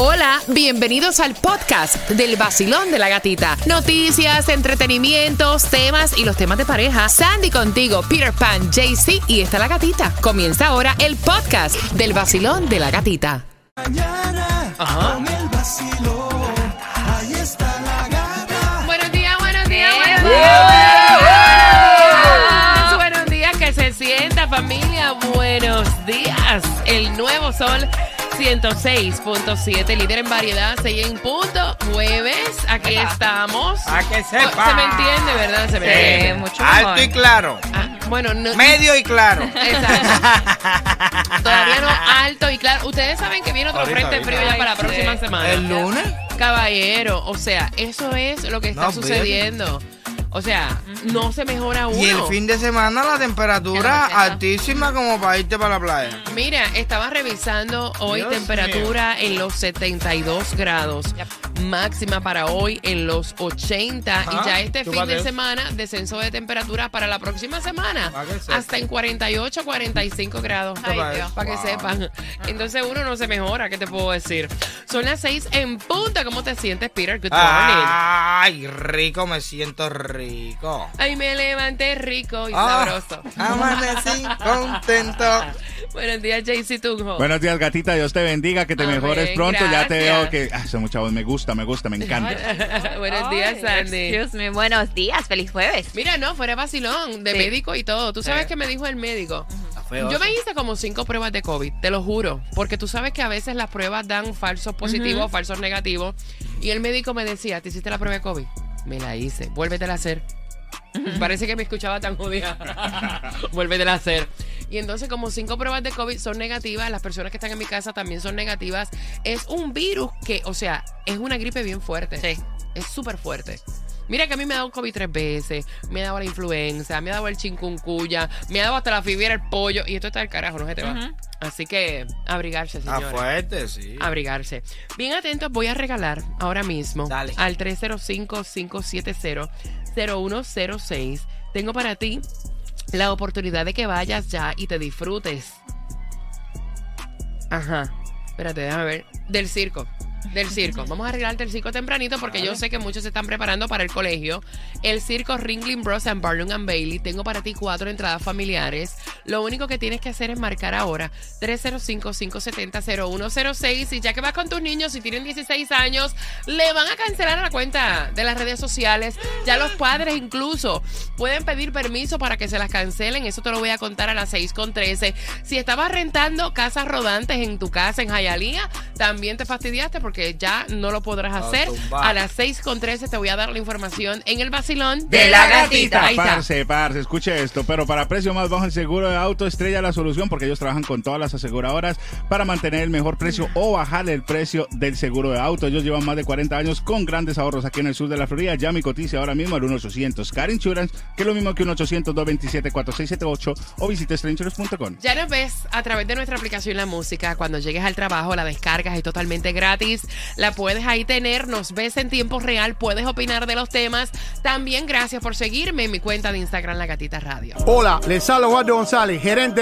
Hola, bienvenidos al podcast del vacilón de la gatita. Noticias, entretenimientos, temas y los temas de pareja. Sandy contigo, Peter Pan, JC y está la gatita. Comienza ahora el podcast del vacilón de la gatita. Mañana con el vacilón. Ahí está la gata. Buenos días, buenos días, buenos ¡Buenos días. Buenos días, que se sienta familia. Buenos días. El nuevo sol 106.7, líder en variedad, 6 en punto. Jueves, aquí estamos. A que Oh, sepa. Se me entiende, ¿verdad? Se me entiende. mucho Alto mejor. y claro. Ah, bueno, no, Medio y claro. Exacto. Todavía no alto y claro. Ustedes saben que viene otro Ahorita, frente ahorita. frío ya para la próxima sí. semana. ¿El lunes? Caballero, o sea, eso es lo que está No, sucediendo. O sea, no se mejora uno. Y el fin de semana la temperatura altísima como para irte para la playa. Mira, estaba revisando hoy Dios temperatura en los 72 grados. Máxima para hoy en los 80. y ya este fin de semana, descenso de temperatura para la próxima semana. Hasta en 48, 45 grados. Ay, Para Dios. Para que Wow. sepan. Entonces uno no se mejora, ¿qué te puedo decir? Son las 6 en punta. ¿Cómo te sientes, Peter? Good morning. Ay, rico, me siento rico. Ay, me levanté rico y Ah, sabroso. Amanecí contento. Buenos días, JC Tunjo. Buenos días, gatita. Dios te bendiga, que te Amén, mejores pronto. Ya te veo que. Ah, esa mucha voz me gusta, me gusta, me encanta. Buenos días, Sandy. Excuse me. Buenos días. Feliz jueves. Mira, no, fuera vacilón, de Sí. médico y todo. ¿Tú sabes Sí. qué me dijo el médico? Feo Yo me hice como cinco pruebas de COVID, te lo juro. Porque tú sabes que a veces las pruebas dan falsos positivos, falsos negativos. Y el médico me decía, ¿te hiciste la prueba de COVID? Me la hice. Vuélvetela a hacer. Parece que me escuchaba tan jodida. Vuélvetela a hacer. Y entonces, como cinco pruebas de COVID son negativas, las personas que están en mi casa también son negativas. Es un virus que, o sea, es una gripe bien fuerte. Sí. Es súper fuerte. Mira que a mí me ha dado COVID tres veces, me ha dado la influenza, me ha dado el chincuncuya, me ha dado hasta la fibra, el pollo, y esto está del carajo, no se te va. Así que abrigarse, Está señores. fuerte, sí. Abrigarse. Bien atentos, voy a regalar ahora mismo Dale. al 305-570-0106. Tengo para ti la oportunidad de que vayas ya y te disfrutes. Ajá. Espérate, déjame ver. Del circo. Del circo. Vamos a arreglarte el circo tempranito porque yo sé que muchos se están preparando para el colegio. El circo Ringling Bros. and Barnum and Bailey. Tengo para ti cuatro entradas familiares. Lo único que tienes que hacer es marcar ahora 305-570-0106. Y ya que vas con tus niños, si tienen 16 años, le van a cancelar la cuenta de las redes sociales. Ya los padres incluso pueden pedir permiso para que se las cancelen. Eso te lo voy a contar a las 6 con 13. Si estabas rentando casas rodantes en tu casa en Jayalía, también te fastidiaste porque ya no lo podrás hacer. A las 6 con 13 te voy a dar la información en el vacilón De la gatita. Ahí está. Parce, parce, escuche esto. Pero para precio más bajo, el seguro de auto estrella la solución porque ellos trabajan con todas las aseguradoras para mantener el mejor precio o bajar el precio del seguro de auto. Ellos llevan más de 40 años con grandes ahorros aquí en el sur de la Florida. Llame y cotice ahora mismo al 1-800 Car Insurance, que es lo mismo que un 800-227-4678 o visite strangerous.com. Ya nos ves a través de nuestra aplicación La Música. Cuando llegues al trabajo, la es totalmente gratis. La puedes ahí tener, nos ves en tiempo real, puedes opinar de los temas. También gracias por seguirme en mi cuenta de Instagram La Gatita Radio. Hola, les habla Eduardo González, gerente